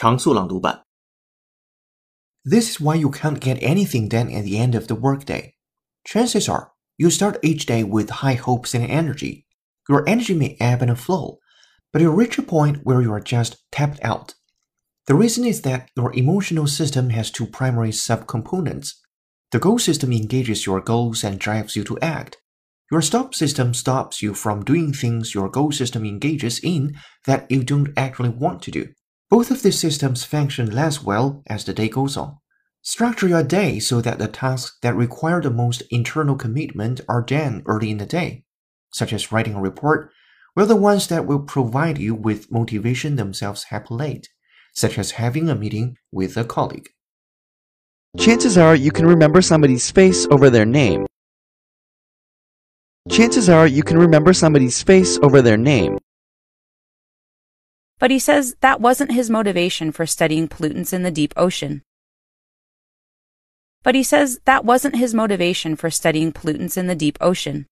常速朗读版。 This is why you can't get anything done at the end of the workday. Chances are, you start each day with high hopes and energy. Your energy may ebb and flow, but you reach a point where you are just tapped out. The reason is that your emotional system has two primary subcomponents. The goal system engages your goals and drives you to act. Your stop system stops you from doing things your goal system engages in that you don't actually want to do. Both of these systems function less well as the day goes on. Structure your day so that the tasks that require the most internal commitment are done early in the day, such as writing a report, while the ones that will provide you with motivation themselves happen late, such as having a meeting with a colleague. Chances are you can remember somebody's face over their name. Chances are you can remember somebody's face over their name. But he says that wasn't his motivation for studying pollutants in the deep ocean. But he says that wasn't his motivation for studying pollutants in the deep ocean.